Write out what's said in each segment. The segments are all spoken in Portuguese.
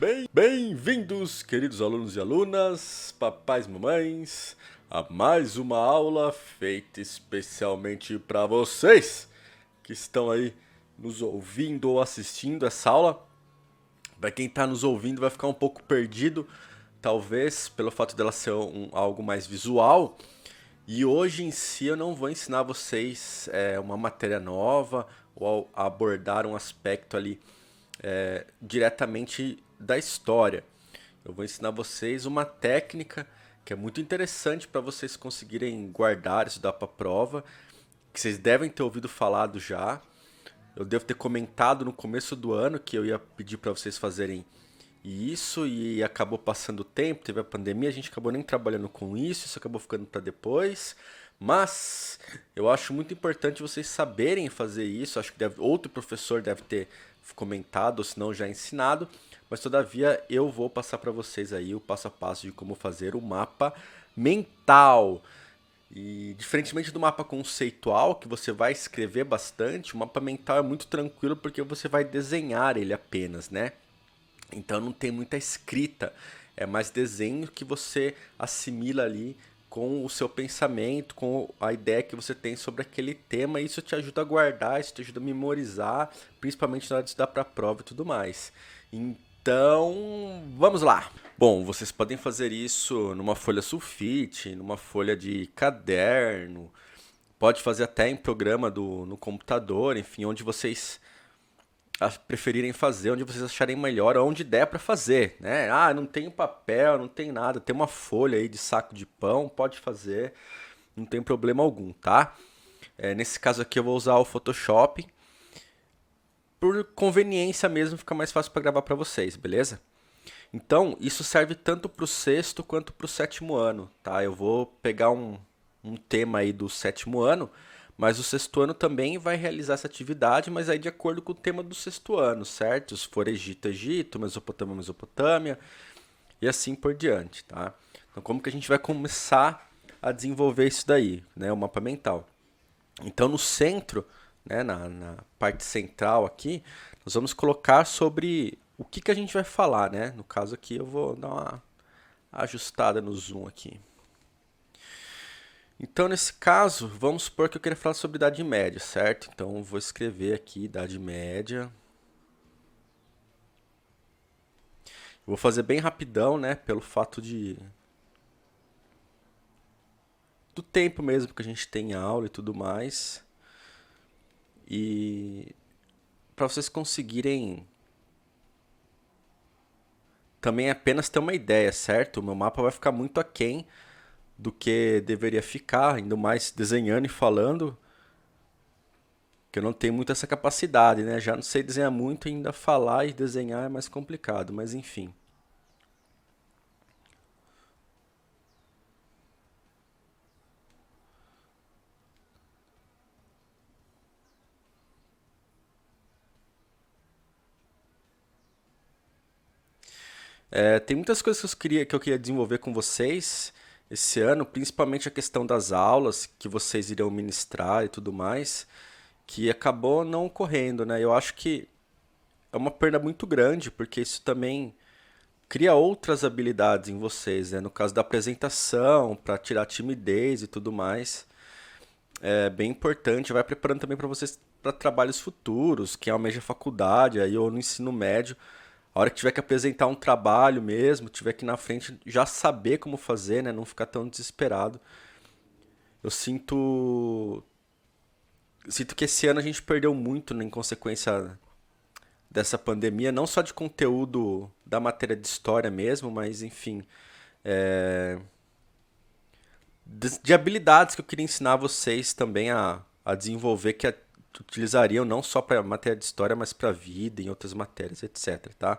Bem, bem-vindos, queridos alunos e alunas, papais e mamães, a mais uma aula feita especialmente para vocês que estão aí nos ouvindo ou assistindo essa aula. Para quem está nos ouvindo vai ficar um pouco perdido, talvez pelo fato dela ser um, algo mais visual. E hoje em si eu não vou ensinar vocês é, uma matéria nova ou abordar um aspecto ali é, diretamente da história. Eu vou ensinar vocês uma técnica que é muito interessante para vocês conseguirem guardar isso dá para prova, que vocês devem ter ouvido falado já. Eu devo ter comentado no começo do ano que eu ia pedir para vocês fazerem isso e acabou passando o tempo, teve a pandemia, a gente acabou nem trabalhando com isso, isso acabou ficando para depois. Mas eu acho muito importante vocês saberem fazer isso. Acho que deve, outro professor deve ter comentado, ou se não já ensinado. Mas todavia eu vou passar para vocês aí o passo a passo de como fazer o mapa mental. E diferentemente do mapa conceitual, que você vai escrever bastante, o mapa mental é muito tranquilo porque você vai desenhar ele apenas, né? Então não tem muita escrita, é mais desenho que você assimila ali com o seu pensamento, com a ideia que você tem sobre aquele tema, e isso te ajuda a guardar, isso te ajuda a memorizar, principalmente na hora de estudar para a prova e tudo mais. Então, então, vamos lá. Bom, vocês podem fazer isso numa folha sulfite, numa folha de caderno, pode fazer até em programa do, no computador, enfim, onde vocês preferirem fazer, onde vocês acharem melhor, onde der para fazer, né? Ah, não tem papel, não tem nada, tem uma folha aí de saco de pão, pode fazer, não tem problema algum, tá? É, nesse caso aqui eu vou usar o Photoshop, por conveniência mesmo, fica mais fácil para gravar para vocês, beleza? Então, isso serve tanto para o sexto quanto para o sétimo ano, tá? Eu vou pegar um, um tema aí do sétimo ano, mas o sexto ano também vai realizar essa atividade, mas aí de acordo com o tema do sexto ano, certo? Se for Egito, Egito, Mesopotâmia, Mesopotâmia, e assim por diante, tá? Então, como que a gente vai começar a desenvolver isso daí, né? O mapa mental. Então, no centro né, na, na parte central aqui, nós vamos colocar sobre o que, que a gente vai falar, né? No caso aqui eu vou dar uma ajustada no zoom aqui. Então, nesse caso, vamos supor que eu queira falar sobre Idade Média, certo? Então, vou escrever aqui Idade Média. vou fazer bem rapidão, né? Pelo fato de... Do tempo mesmo que a gente tem aula e tudo mais. E para vocês conseguirem também apenas ter uma ideia, certo? O meu mapa vai ficar muito aquém do que deveria ficar, ainda mais desenhando e falando, que eu não tenho muito essa capacidade, né? Já não sei desenhar muito, ainda falar e desenhar é mais complicado, mas enfim. É, tem muitas coisas que eu, queria, que eu queria desenvolver com vocês esse ano, principalmente a questão das aulas que vocês irão ministrar e tudo mais, que acabou não ocorrendo, né? Eu acho que é uma perda muito grande, porque isso também cria outras habilidades em vocês, né? No caso da apresentação, para tirar timidez e tudo mais. É bem importante, vai preparando também para vocês para trabalhos futuros, quem almeja faculdade aí ou no ensino médio a hora que tiver que apresentar um trabalho mesmo, tiver que na frente já saber como fazer, né? Não ficar tão desesperado. Eu sinto sinto que esse ano a gente perdeu muito né, em consequência dessa pandemia, não só de conteúdo da matéria de história mesmo, mas enfim, é... de, de, habilidades que eu queria ensinar vocês também a, a desenvolver, que é utilizariam não só para matéria de história, mas para vida, em outras matérias, etc, tá?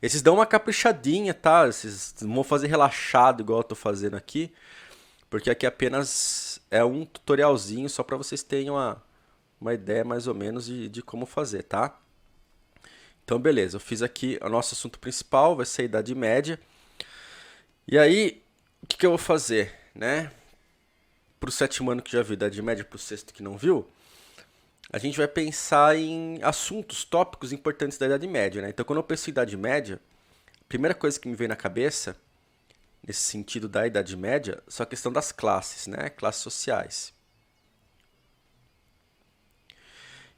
Esses dão uma caprichadinha, tá? Esses vão fazer relaxado igual eu tô fazendo aqui, porque aqui apenas é um tutorialzinho só para vocês terem uma, uma ideia mais ou menos de, de como fazer, tá? Então, beleza, eu fiz aqui o nosso assunto principal, vai ser a Idade Média. E aí, o que, que eu vou fazer, né? Pro sétimo ano que já viu Idade Média, pro sexto que não viu, a gente vai pensar em assuntos, tópicos importantes da Idade Média. Né? Então, quando eu penso em Idade Média, primeira coisa que me veio na cabeça, nesse sentido da Idade Média, são a questão das classes, né? Classes sociais.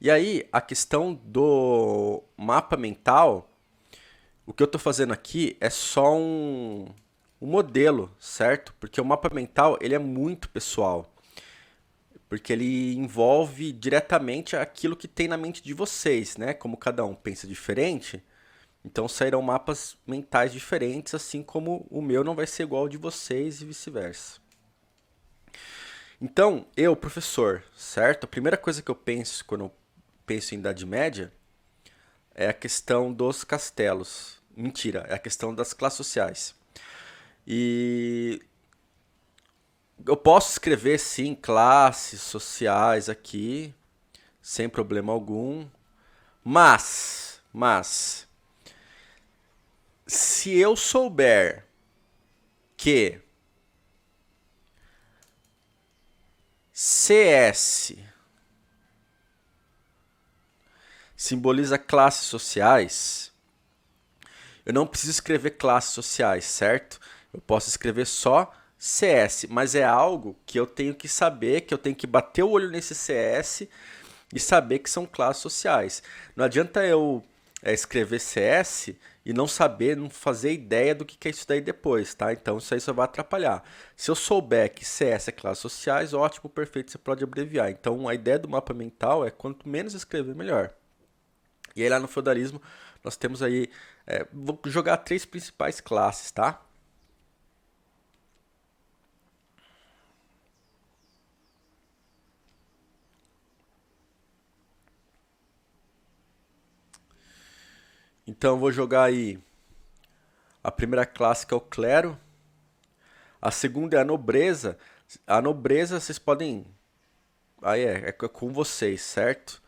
E aí, a questão do mapa mental, o que eu estou fazendo aqui é só um, um modelo, certo? Porque o mapa mental ele é muito pessoal. Porque ele envolve diretamente aquilo que tem na mente de vocês, né? Como cada um pensa diferente, então sairão mapas mentais diferentes, assim como o meu não vai ser igual ao de vocês e vice-versa. Então, eu, professor, certo? A primeira coisa que eu penso quando eu penso em Idade Média é a questão dos castelos. Mentira, é a questão das classes sociais. E eu posso escrever sim classes sociais aqui, sem problema algum. Mas, mas se eu souber que CS simboliza classes sociais, eu não preciso escrever classes sociais, certo? Eu posso escrever só CS, mas é algo que eu tenho que saber, que eu tenho que bater o olho nesse CS e saber que são classes sociais. Não adianta eu é, escrever CS e não saber, não fazer ideia do que é isso daí depois, tá? Então isso aí só vai atrapalhar. Se eu souber que CS é classes sociais, ótimo, perfeito, você pode abreviar. Então a ideia do mapa mental é quanto menos escrever, melhor. E aí lá no feudalismo nós temos aí, é, vou jogar três principais classes, tá? Então vou jogar aí a primeira classe que é o clero, a segunda é a nobreza. A nobreza vocês podem aí é, é com vocês, certo?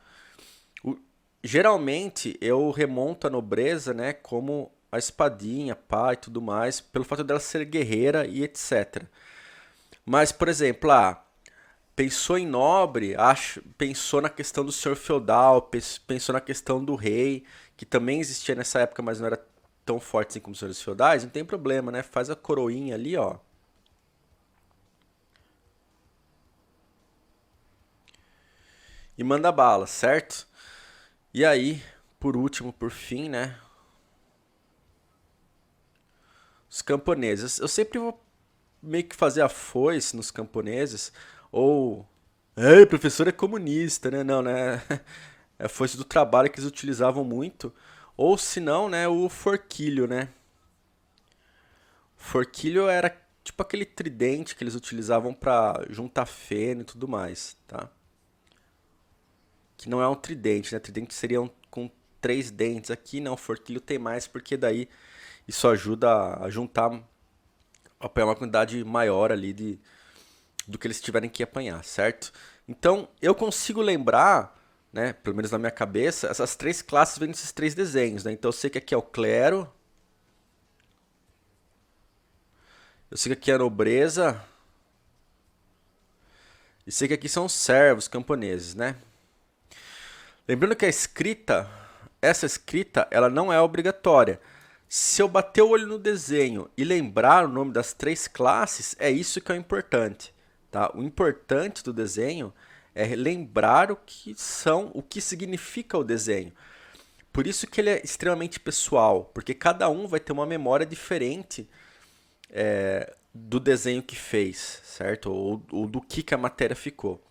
geralmente eu remonto a nobreza, né, como a espadinha, pá e tudo mais, pelo fato dela ser guerreira e etc. Mas, por exemplo, ah, pensou em nobre, acho, pensou na questão do senhor feudal, pensou na questão do rei, que também existia nessa época, mas não era tão forte assim como os senhores feudais, não tem problema, né? Faz a coroinha ali, ó. E manda bala, certo? E aí, por último, por fim, né? Os camponeses. Eu sempre vou meio que fazer a foice nos camponeses. Ou. Ei, professor é comunista, né? Não, né? É foice do trabalho que eles utilizavam muito. Ou se não, né? O forquilho, né? Forquilho era tipo aquele tridente que eles utilizavam para juntar feno e tudo mais, tá? que não é um tridente, né? Tridente seria um, com três dentes aqui, não, forquilho tem mais, porque daí isso ajuda a juntar, apanhar uma quantidade maior ali de, do que eles tiverem que apanhar, certo? Então, eu consigo lembrar, né, pelo menos na minha cabeça, essas três classes vêm desses três desenhos, né? Então, eu sei que aqui é o clero, eu sei que aqui é a nobreza, e sei que aqui são os servos camponeses, né? Lembrando que a escrita, essa escrita, ela não é obrigatória. Se eu bater o olho no desenho e lembrar o nome das três classes, é isso que é o importante. Tá? O importante do desenho é lembrar o que são, o que significa o desenho. Por isso que ele é extremamente pessoal, porque cada um vai ter uma memória diferente é, do desenho que fez, certo? Ou, ou do que, que a matéria ficou.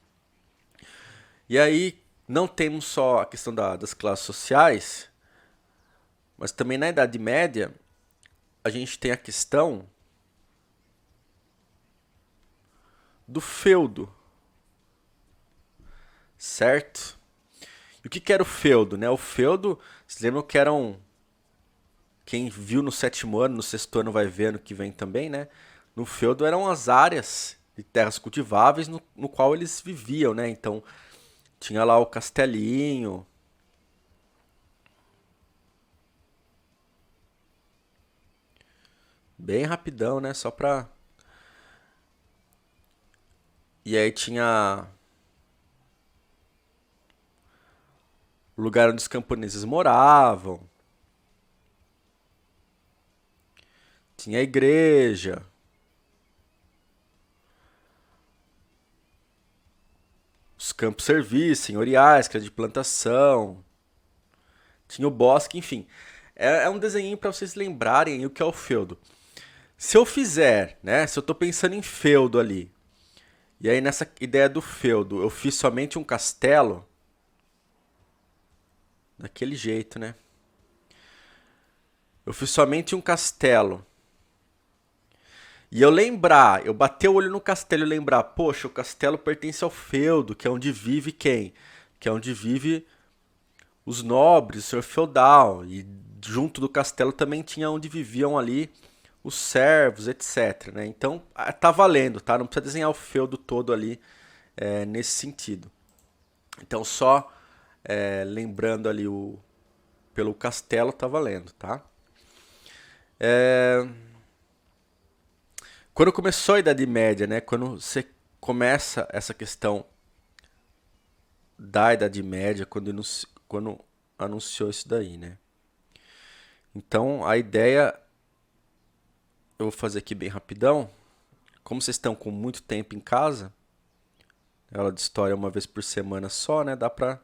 E aí, não temos só a questão da, das classes sociais, mas também na Idade Média a gente tem a questão do feudo. Certo? E o que, que era o feudo? Né? O feudo, vocês lembram que eram. Quem viu no sétimo ano, no sexto ano vai ver no que vem também, né? No feudo eram as áreas de terras cultiváveis no, no qual eles viviam, né? Então, tinha lá o castelinho. Bem rapidão, né? Só pra. E aí tinha. O lugar onde os camponeses moravam. Tinha a igreja. Os campos serviços, senhoriais, que era de plantação. Tinha o bosque, enfim. É, é um desenho para vocês lembrarem o que é o feudo. Se eu fizer, né? Se eu estou pensando em feudo ali, e aí nessa ideia do feudo, eu fiz somente um castelo, daquele jeito, né? Eu fiz somente um castelo. E eu lembrar, eu bater o olho no castelo e lembrar, poxa, o castelo pertence ao feudo, que é onde vive quem? Que é onde vive os nobres, o senhor feudal. E junto do castelo também tinha onde viviam ali os servos, etc. Né? Então tá valendo, tá? Não precisa desenhar o feudo todo ali é, nesse sentido. Então só é, lembrando ali o pelo castelo tá valendo, tá? É... Quando começou a Idade Média, né? Quando você começa essa questão da Idade Média, quando, quando anunciou isso daí, né? Então a ideia eu vou fazer aqui bem rapidão. Como vocês estão com muito tempo em casa, ela de história uma vez por semana só, né? Dá pra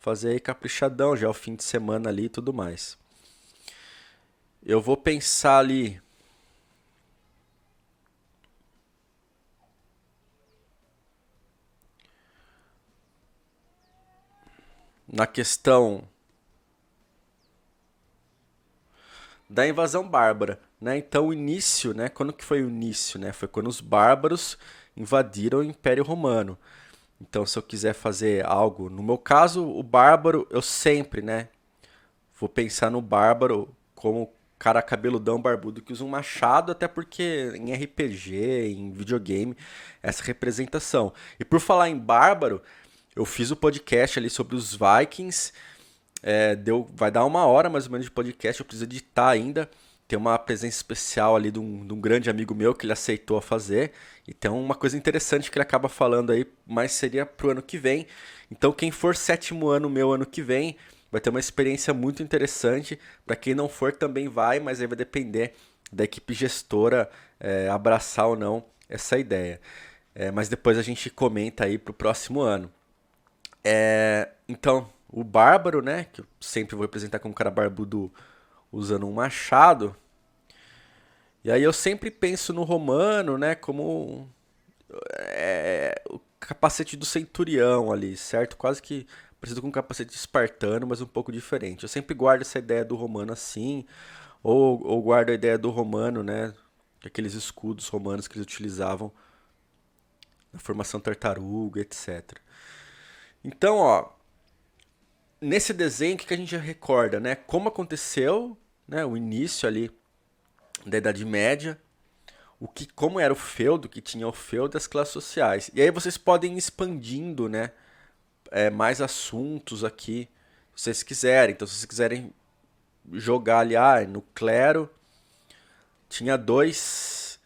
fazer aí caprichadão, já é o fim de semana ali e tudo mais. Eu vou pensar ali. Na questão da invasão bárbara. Né? Então o início, né? quando que foi o início? Né? Foi quando os bárbaros invadiram o Império Romano. Então se eu quiser fazer algo, no meu caso, o bárbaro, eu sempre, né, vou pensar no bárbaro como cara cabeludão barbudo que usa um machado, até porque em RPG, em videogame, essa representação. E por falar em bárbaro, eu fiz o podcast ali sobre os Vikings é, deu, vai dar uma hora mais ou menos de podcast, eu preciso editar ainda. Tem uma presença especial ali de um, de um grande amigo meu que ele aceitou fazer. Então, uma coisa interessante que ele acaba falando aí, mas seria pro ano que vem. Então, quem for sétimo ano meu ano que vem, vai ter uma experiência muito interessante. Para quem não for, também vai, mas aí vai depender da equipe gestora é, abraçar ou não essa ideia. É, mas depois a gente comenta aí pro próximo ano. É, então, o bárbaro, né? Que eu sempre vou representar como um cara barbudo usando um machado. E aí eu sempre penso no romano, né? Como é, o capacete do centurião ali, certo? Quase que parecido com um capacete espartano, mas um pouco diferente. Eu sempre guardo essa ideia do romano assim, ou, ou guardo a ideia do romano, né? Aqueles escudos romanos que eles utilizavam na formação tartaruga, etc. Então, ó, nesse desenho, o que, a gente recorda, né? Como aconteceu, né? O início ali da Idade Média, o que, como era o feudo, que tinha o feudo das classes sociais. E aí vocês podem ir expandindo, né? É, mais assuntos aqui, se vocês quiserem. Então, se vocês quiserem jogar ali, ah, no clero, tinha dois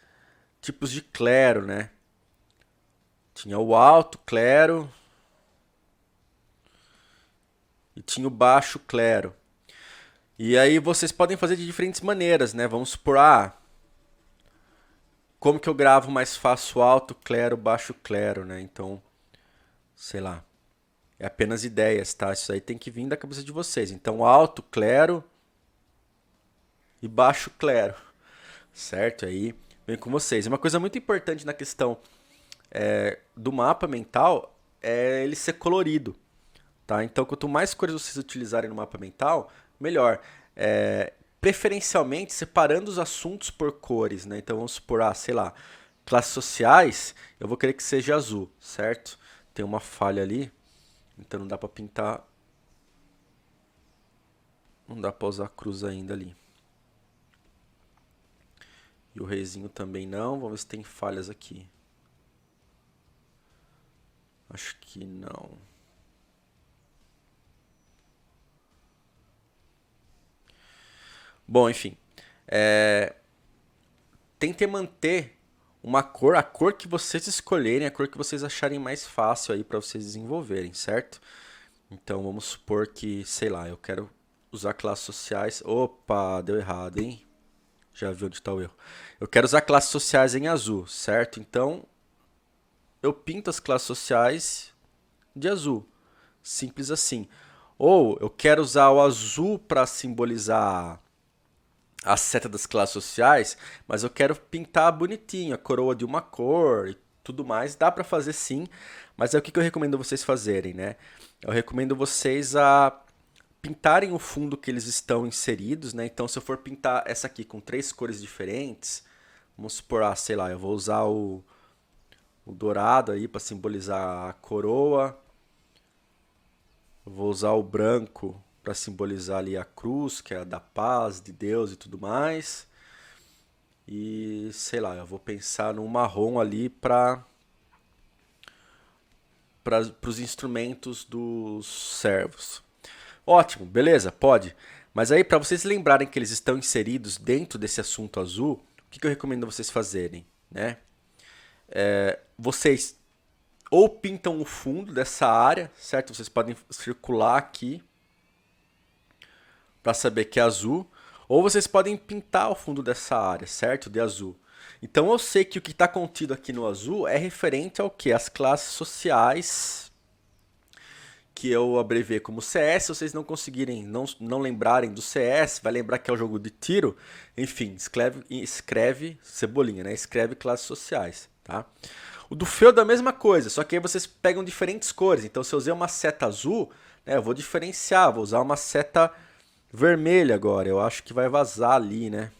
tipos de clero, né? Tinha o alto clero, e tinha o baixo clero. E aí vocês podem fazer de diferentes maneiras, né? Vamos supor, ah, como que eu gravo mais fácil alto clero, baixo clero, né? Então, sei lá. É apenas ideias, tá? Isso aí tem que vir da cabeça de vocês. Então, alto clero e baixo clero, certo? Aí vem com vocês. Uma coisa muito importante na questão é, do mapa mental é ele ser colorido. Tá? Então, quanto mais cores vocês utilizarem no mapa mental, melhor. É, preferencialmente separando os assuntos por cores. Né? Então, vamos supor, ah, sei lá, classes sociais, eu vou querer que seja azul, certo? Tem uma falha ali, então não dá para pintar. Não dá para usar cruz ainda ali. E o reizinho também não. Vamos ver se tem falhas aqui. Acho que não. Bom, enfim. É... Tentem manter uma cor, a cor que vocês escolherem, a cor que vocês acharem mais fácil aí para vocês desenvolverem, certo? Então vamos supor que, sei lá, eu quero usar classes sociais. Opa, deu errado, hein? Já viu onde está o erro. Eu quero usar classes sociais em azul, certo? Então, eu pinto as classes sociais de azul. Simples assim. Ou eu quero usar o azul para simbolizar a seta das classes sociais, mas eu quero pintar bonitinho, a coroa de uma cor e tudo mais. Dá para fazer sim, mas é o que eu recomendo vocês fazerem, né? Eu recomendo vocês a pintarem o fundo que eles estão inseridos, né? Então, se eu for pintar essa aqui com três cores diferentes, vamos supor, ah, sei lá, eu vou usar o, o dourado aí para simbolizar a coroa, eu vou usar o branco para simbolizar ali a cruz, que é a da paz de Deus e tudo mais. E sei lá, eu vou pensar no marrom ali para para os instrumentos dos servos. Ótimo, beleza, pode. Mas aí, para vocês lembrarem que eles estão inseridos dentro desse assunto azul, o que, que eu recomendo vocês fazerem? Né? É, vocês ou pintam o fundo dessa área, certo? Vocês podem circular aqui para saber que é azul, ou vocês podem pintar o fundo dessa área, certo? De azul. Então eu sei que o que está contido aqui no azul é referente ao que? As classes sociais que eu abreviei como CS, se vocês não conseguirem, não, não lembrarem do CS, vai lembrar que é o jogo de tiro, enfim, escreve, escreve cebolinha, né? Escreve classes sociais, tá? O do feudo é a mesma coisa, só que aí vocês pegam diferentes cores. Então, se eu usei uma seta azul, né, eu vou diferenciar, vou usar uma seta vermelha agora. Eu acho que vai vazar ali, né?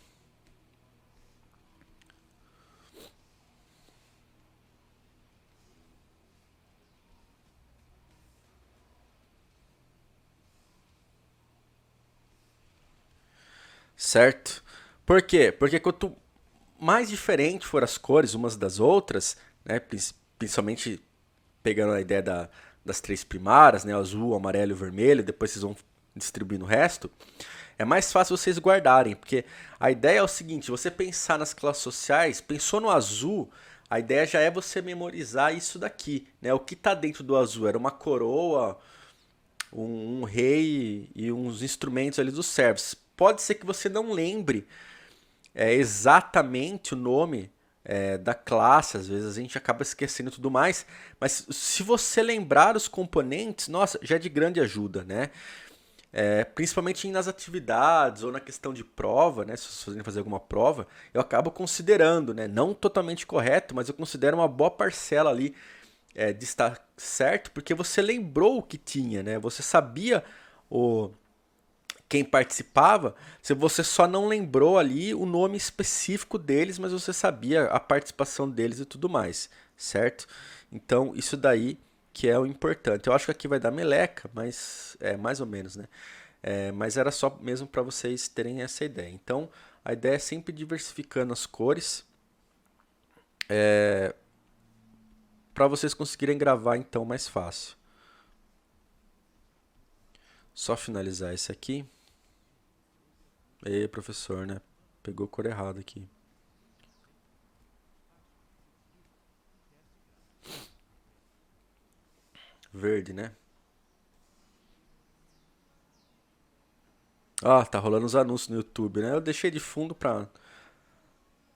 certo? Por quê? Porque quanto mais diferente for as cores umas das outras, né, principalmente pegando a ideia da, das três primárias, né, azul, amarelo e vermelho, depois vocês vão distribuindo o resto, é mais fácil vocês guardarem, porque a ideia é o seguinte, você pensar nas classes sociais, pensou no azul, a ideia já é você memorizar isso daqui, né? O que está dentro do azul era uma coroa, um, um, rei e uns instrumentos ali dos servos pode ser que você não lembre é, exatamente o nome é, da classe, às vezes a gente acaba esquecendo tudo mais, mas se você lembrar os componentes, nossa, já é de grande ajuda, né? É, principalmente nas atividades ou na questão de prova, né? Se vocês forem fazer alguma prova, eu acabo considerando, né? Não totalmente correto, mas eu considero uma boa parcela ali é, de estar certo, porque você lembrou o que tinha, né? Você sabia o quem participava, se você só não lembrou ali o nome específico deles, mas você sabia a participação deles e tudo mais, certo? Então, isso daí que é o importante. Eu acho que aqui vai dar meleca, mas é mais ou menos, né? É, mas era só mesmo para vocês terem essa ideia. Então, a ideia é sempre diversificando as cores é, para vocês conseguirem gravar então mais fácil. Só finalizar esse aqui. E professor, né? Pegou cor errada aqui. Verde, né? Ah, tá rolando os anúncios no YouTube, né? Eu deixei de fundo pra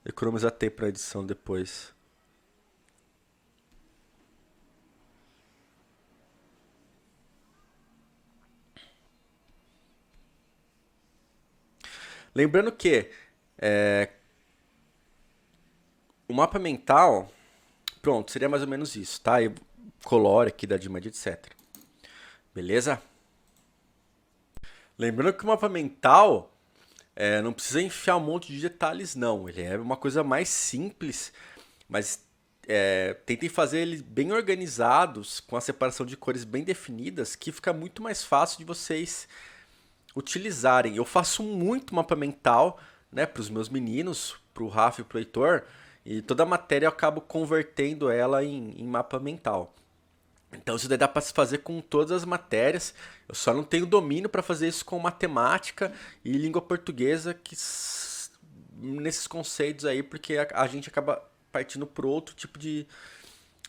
economizar tempo pra edição depois. Lembrando que é, o mapa mental, pronto, seria mais ou menos isso, tá? E colore aqui da Dimad, etc. Beleza? Lembrando que o mapa mental é, não precisa enfiar um monte de detalhes, não. Ele é uma coisa mais simples, mas é, tentem fazer ele bem organizados, com a separação de cores bem definidas, que fica muito mais fácil de vocês utilizarem. Eu faço muito mapa mental né, para os meus meninos, para o Rafa e para o Heitor, e toda a matéria eu acabo convertendo ela em, em mapa mental. Então isso daí dá para se fazer com todas as matérias. Eu só não tenho domínio para fazer isso com matemática e língua portuguesa, que nesses conceitos aí, porque a, a gente acaba partindo para outro tipo de,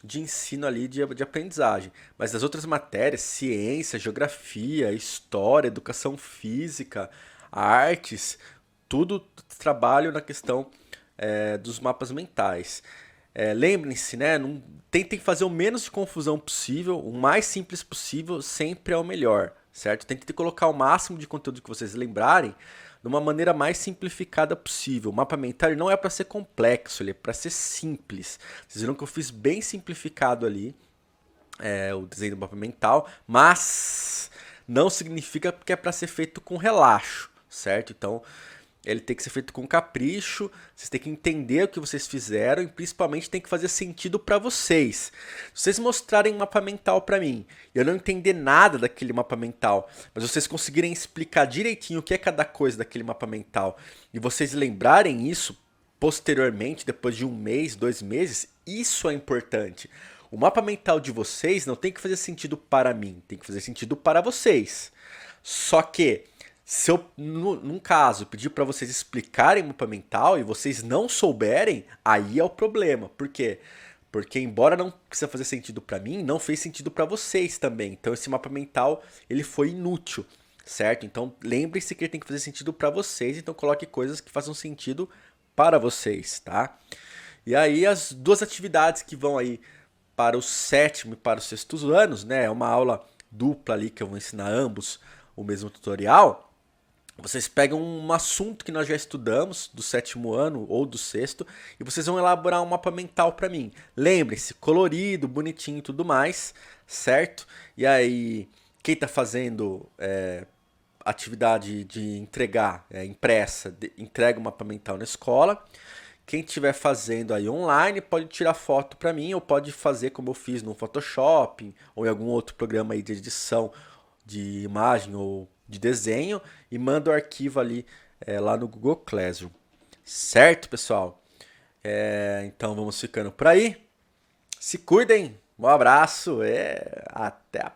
de ensino ali, de, de aprendizagem. Mas das outras matérias, ciência, geografia, história, educação física, artes, tudo trabalho na questão é, dos mapas mentais. É, Lembrem-se, né? Não, tentem fazer o menos de confusão possível, o mais simples possível, sempre é o melhor, certo? Tentem colocar o máximo de conteúdo que vocês lembrarem de uma maneira mais simplificada possível. O mapa mental não é para ser complexo, ele é para ser simples. Vocês viram que eu fiz bem simplificado ali é, o desenho do mapa mental, mas não significa que é para ser feito com relaxo, certo? Então, ele tem que ser feito com capricho, vocês têm que entender o que vocês fizeram e principalmente tem que fazer sentido para vocês. Se vocês mostrarem um mapa mental para mim eu não entender nada daquele mapa mental, mas vocês conseguirem explicar direitinho o que é cada coisa daquele mapa mental e vocês lembrarem isso posteriormente, depois de um mês, dois meses, isso é importante. O mapa mental de vocês não tem que fazer sentido para mim, tem que fazer sentido para vocês. Só que se eu, num caso, pedir para vocês explicarem mapa mental e vocês não souberem, aí é o problema. Por quê? Porque embora não precisa fazer sentido para mim, não fez sentido para vocês também. Então esse mapa mental, ele foi inútil, certo? Então lembre-se que ele tem que fazer sentido para vocês, então coloque coisas que façam sentido para vocês, tá? E aí as duas atividades que vão aí para o sétimo e para os sextos anos, né? É uma aula dupla ali que eu vou ensinar ambos o mesmo tutorial vocês pegam um assunto que nós já estudamos do sétimo ano ou do sexto e vocês vão elaborar um mapa mental para mim. Lembrem-se, colorido, bonitinho e tudo mais, certo? E aí, quem está fazendo é, atividade de entregar, é, impressa, de, entrega o mapa mental na escola. Quem estiver fazendo aí online pode tirar foto para mim ou pode fazer como eu fiz no Photoshop ou em algum outro programa aí de edição de imagem ou de desenho e manda o arquivo ali é, lá no Google Classroom. Certo, pessoal? É, então vamos ficando por aí. Se cuidem. Um abraço. É, até a